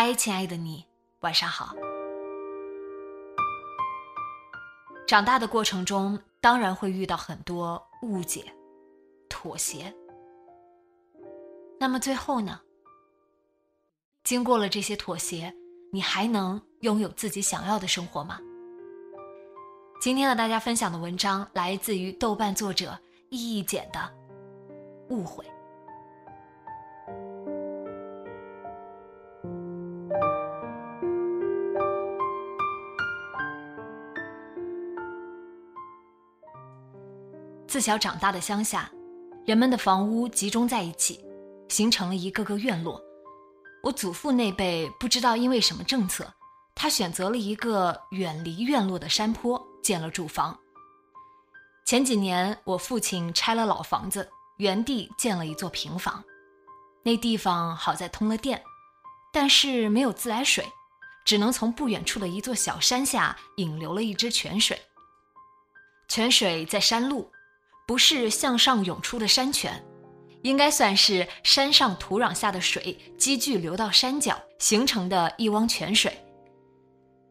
嗨，亲爱的你，晚上好。长大的过程中，当然会遇到很多误解、妥协。那么最后呢？经过了这些妥协，你还能拥有自己想要的生活吗？今天和大家分享的文章来自于豆瓣作者易易简的《误会》。自小长大的乡下，人们的房屋集中在一起，形成了一个个院落。我祖父那辈不知道因为什么政策，他选择了一个远离院落的山坡建了住房。前几年，我父亲拆了老房子，原地建了一座平房。那地方好在通了电，但是没有自来水，只能从不远处的一座小山下引流了一支泉水。泉水在山路。不是向上涌出的山泉，应该算是山上土壤下的水积聚流到山脚形成的一汪泉水。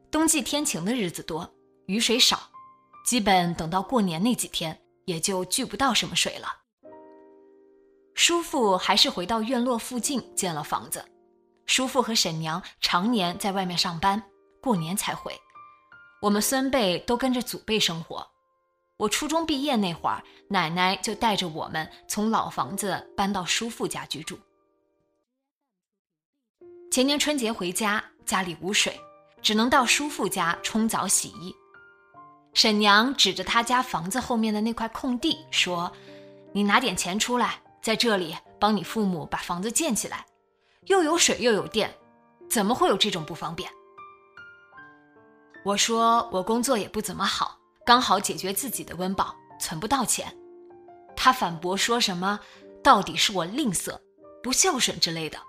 冬季天晴的日子多，雨水少，基本等到过年那几天也就聚不到什么水了。叔父还是回到院落附近建了房子，叔父和婶娘常年在外面上班，过年才回，我们孙辈都跟着祖辈生活。我初中毕业那会儿，奶奶就带着我们从老房子搬到叔父家居住。前年春节回家，家里无水，只能到叔父家冲澡洗衣。婶娘指着他家房子后面的那块空地说：“你拿点钱出来，在这里帮你父母把房子建起来，又有水又有电，怎么会有这种不方便？”我说：“我工作也不怎么好。”刚好解决自己的温饱，存不到钱。他反驳说什么，到底是我吝啬、不孝顺之类的，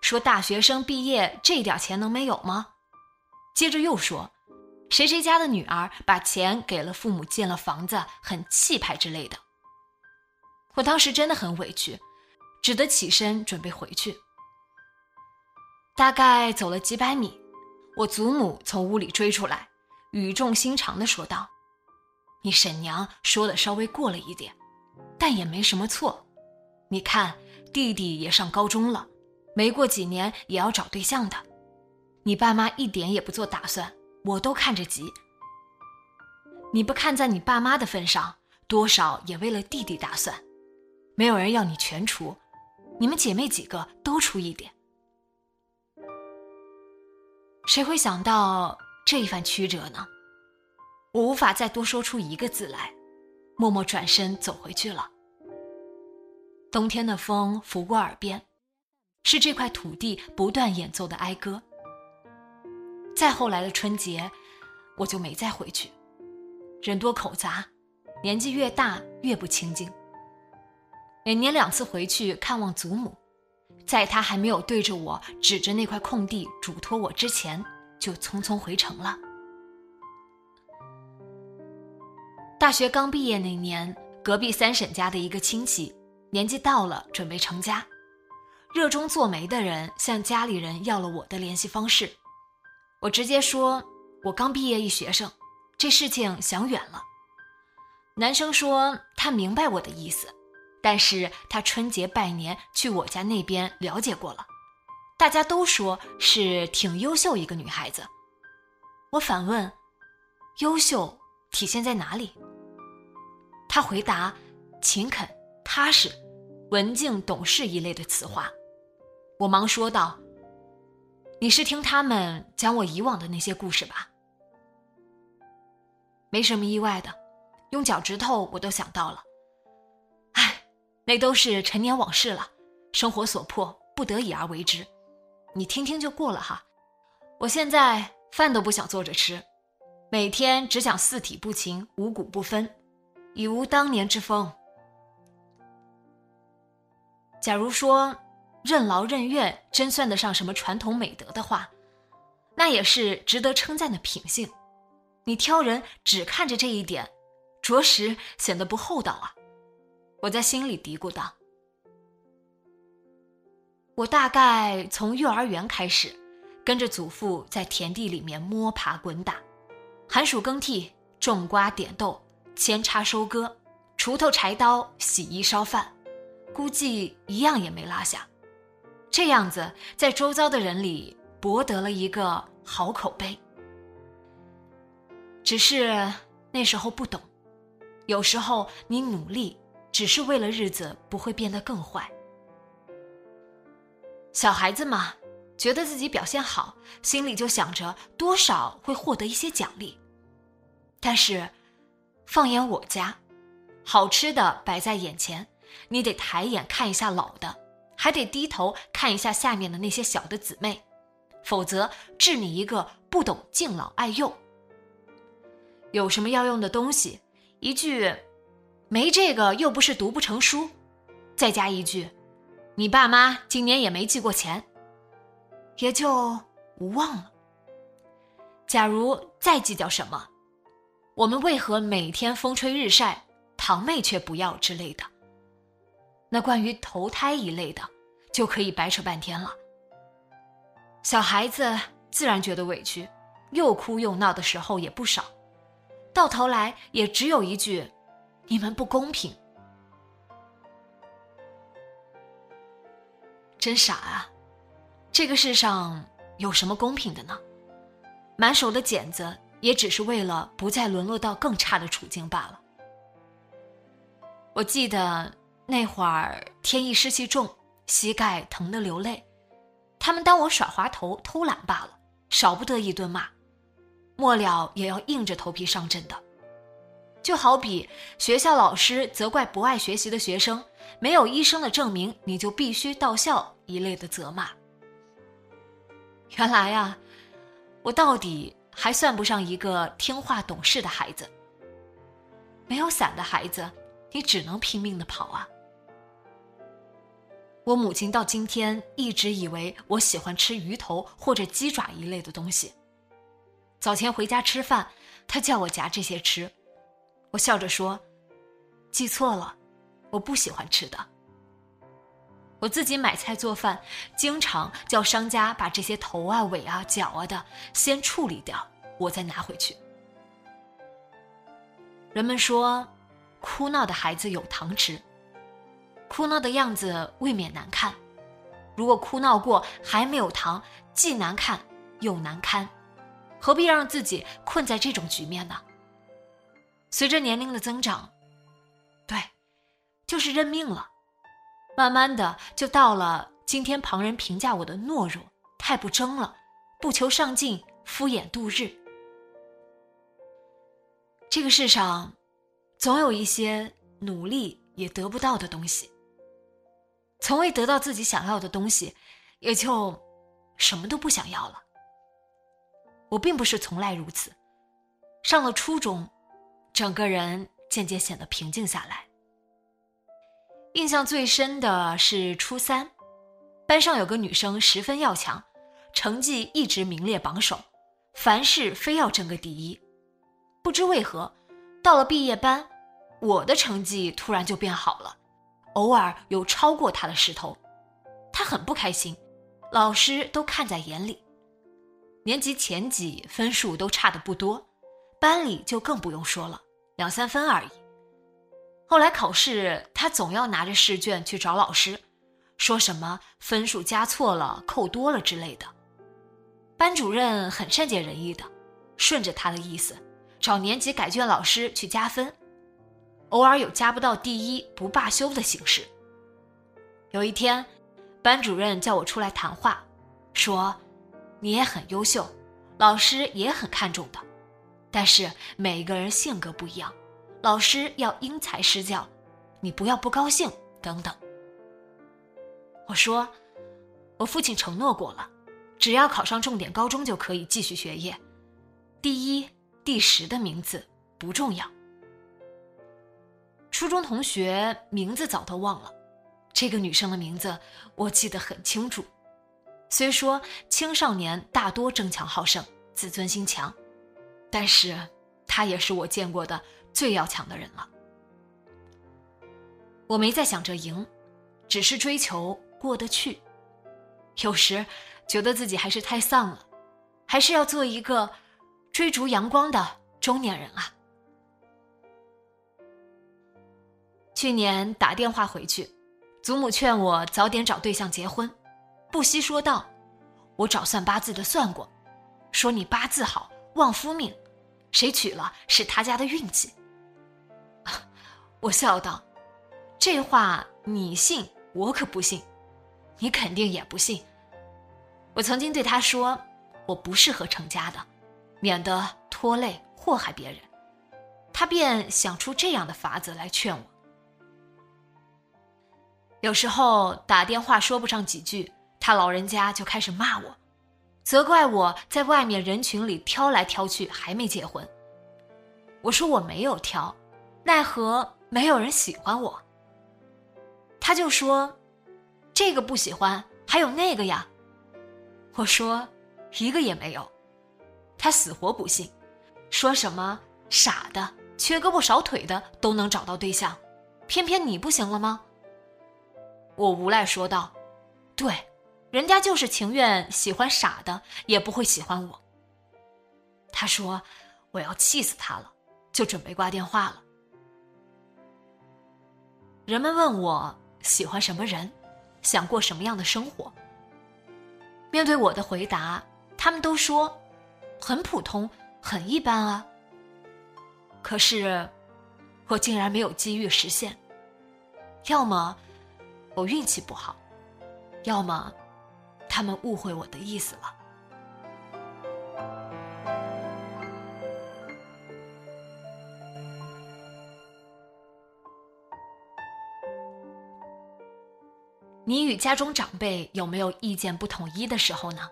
说大学生毕业这点钱能没有吗？接着又说，谁谁家的女儿把钱给了父母建了房子，很气派之类的。我当时真的很委屈，只得起身准备回去。大概走了几百米，我祖母从屋里追出来，语重心长地说道。你婶娘说的稍微过了一点，但也没什么错。你看，弟弟也上高中了，没过几年也要找对象的。你爸妈一点也不做打算，我都看着急。你不看在你爸妈的份上，多少也为了弟弟打算。没有人要你全出，你们姐妹几个都出一点。谁会想到这一番曲折呢？我无法再多说出一个字来，默默转身走回去了。冬天的风拂过耳边，是这块土地不断演奏的哀歌。再后来的春节，我就没再回去。人多口杂，年纪越大越不清静。每年两次回去看望祖母，在他还没有对着我指着那块空地嘱托我之前，就匆匆回城了。大学刚毕业那年，隔壁三婶家的一个亲戚年纪到了，准备成家，热衷做媒的人向家里人要了我的联系方式。我直接说，我刚毕业一学生，这事情想远了。男生说他明白我的意思，但是他春节拜年去我家那边了解过了，大家都说是挺优秀一个女孩子。我反问，优秀体现在哪里？他回答：“勤恳、踏实、文静、懂事一类的词话。我忙说道：“你是听他们讲我以往的那些故事吧？”没什么意外的，用脚趾头我都想到了。唉，那都是陈年往事了，生活所迫，不得已而为之。你听听就过了哈。我现在饭都不想坐着吃，每天只想四体不勤，五谷不分，已无当年之风。假如说。任劳任怨真算得上什么传统美德的话，那也是值得称赞的品性。你挑人只看着这一点，着实显得不厚道啊！我在心里嘀咕道。我大概从幼儿园开始，跟着祖父在田地里面摸爬滚打，寒暑更替、种瓜点豆、扦插收割、锄头柴刀、洗衣烧饭，估计一样也没落下。这样子，在周遭的人里博得了一个好口碑。只是那时候不懂，有时候你努力只是为了日子不会变得更坏。小孩子嘛，觉得自己表现好，心里就想着多少会获得一些奖励。但是，放眼我家，好吃的摆在眼前，你得抬眼看一下老的。还得低头看一下下面的那些小的姊妹，否则治你一个不懂敬老爱幼。有什么要用的东西，一句“没这个又不是读不成书”，再加一句“你爸妈今年也没寄过钱”，也就无望了。假如再计较什么，我们为何每天风吹日晒，堂妹却不要之类的？那关于投胎一类的，就可以白扯半天了。小孩子自然觉得委屈，又哭又闹的时候也不少，到头来也只有一句：“你们不公平。”真傻啊！这个世上有什么公平的呢？满手的茧子，也只是为了不再沦落到更差的处境罢了。我记得。那会儿天意湿气重，膝盖疼得流泪，他们当我耍滑头偷懒罢了，少不得一顿骂，末了也要硬着头皮上阵的。就好比学校老师责怪不爱学习的学生，没有医生的证明你就必须到校一类的责骂。原来啊，我到底还算不上一个听话懂事的孩子。没有伞的孩子，你只能拼命的跑啊。我母亲到今天一直以为我喜欢吃鱼头或者鸡爪一类的东西。早前回家吃饭，她叫我夹这些吃，我笑着说：“记错了，我不喜欢吃的。”我自己买菜做饭，经常叫商家把这些头啊、尾啊、脚啊的先处理掉，我再拿回去。人们说，哭闹的孩子有糖吃。哭闹的样子未免难看，如果哭闹过还没有糖，既难看又难堪，何必让自己困在这种局面呢？随着年龄的增长，对，就是认命了，慢慢的就到了今天旁人评价我的懦弱、太不争了、不求上进、敷衍度日。这个世上，总有一些努力也得不到的东西。从未得到自己想要的东西，也就什么都不想要了。我并不是从来如此，上了初中，整个人渐渐显得平静下来。印象最深的是初三，班上有个女生十分要强，成绩一直名列榜首，凡事非要争个第一。不知为何，到了毕业班，我的成绩突然就变好了。偶尔有超过他的势头，他很不开心，老师都看在眼里。年级前几分数都差的不多，班里就更不用说了，两三分而已。后来考试，他总要拿着试卷去找老师，说什么分数加错了、扣多了之类的。班主任很善解人意的，顺着他的意思，找年级改卷老师去加分。偶尔有加不到第一不罢休的形式。有一天，班主任叫我出来谈话，说：“你也很优秀，老师也很看重的，但是每一个人性格不一样，老师要因材施教，你不要不高兴等等。”我说：“我父亲承诺过了，只要考上重点高中就可以继续学业，第一、第十的名字不重要。”初中同学名字早都忘了，这个女生的名字我记得很清楚。虽说青少年大多争强好胜、自尊心强，但是她也是我见过的最要强的人了。我没在想着赢，只是追求过得去。有时觉得自己还是太丧了，还是要做一个追逐阳光的中年人啊。去年打电话回去，祖母劝我早点找对象结婚，不惜说道：“我找算八字的算过，说你八字好，旺夫命，谁娶了是他家的运气。”我笑道：“这话你信，我可不信，你肯定也不信。”我曾经对他说：“我不适合成家的，免得拖累祸害别人。”他便想出这样的法子来劝我。有时候打电话说不上几句，他老人家就开始骂我，责怪我在外面人群里挑来挑去还没结婚。我说我没有挑，奈何没有人喜欢我。他就说，这个不喜欢，还有那个呀。我说，一个也没有。他死活不信，说什么傻的、缺胳膊少腿的都能找到对象，偏偏你不行了吗？我无赖说道：“对，人家就是情愿喜欢傻的，也不会喜欢我。”他说：“我要气死他了，就准备挂电话了。”人们问我喜欢什么人，想过什么样的生活。面对我的回答，他们都说：“很普通，很一般啊。”可是，我竟然没有机遇实现。要么……我运气不好，要么他们误会我的意思了。你与家中长辈有没有意见不统一的时候呢？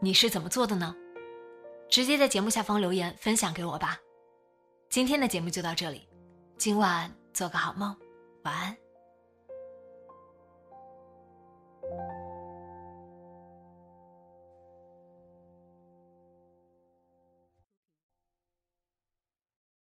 你是怎么做的呢？直接在节目下方留言分享给我吧。今天的节目就到这里，今晚做个好梦，晚安。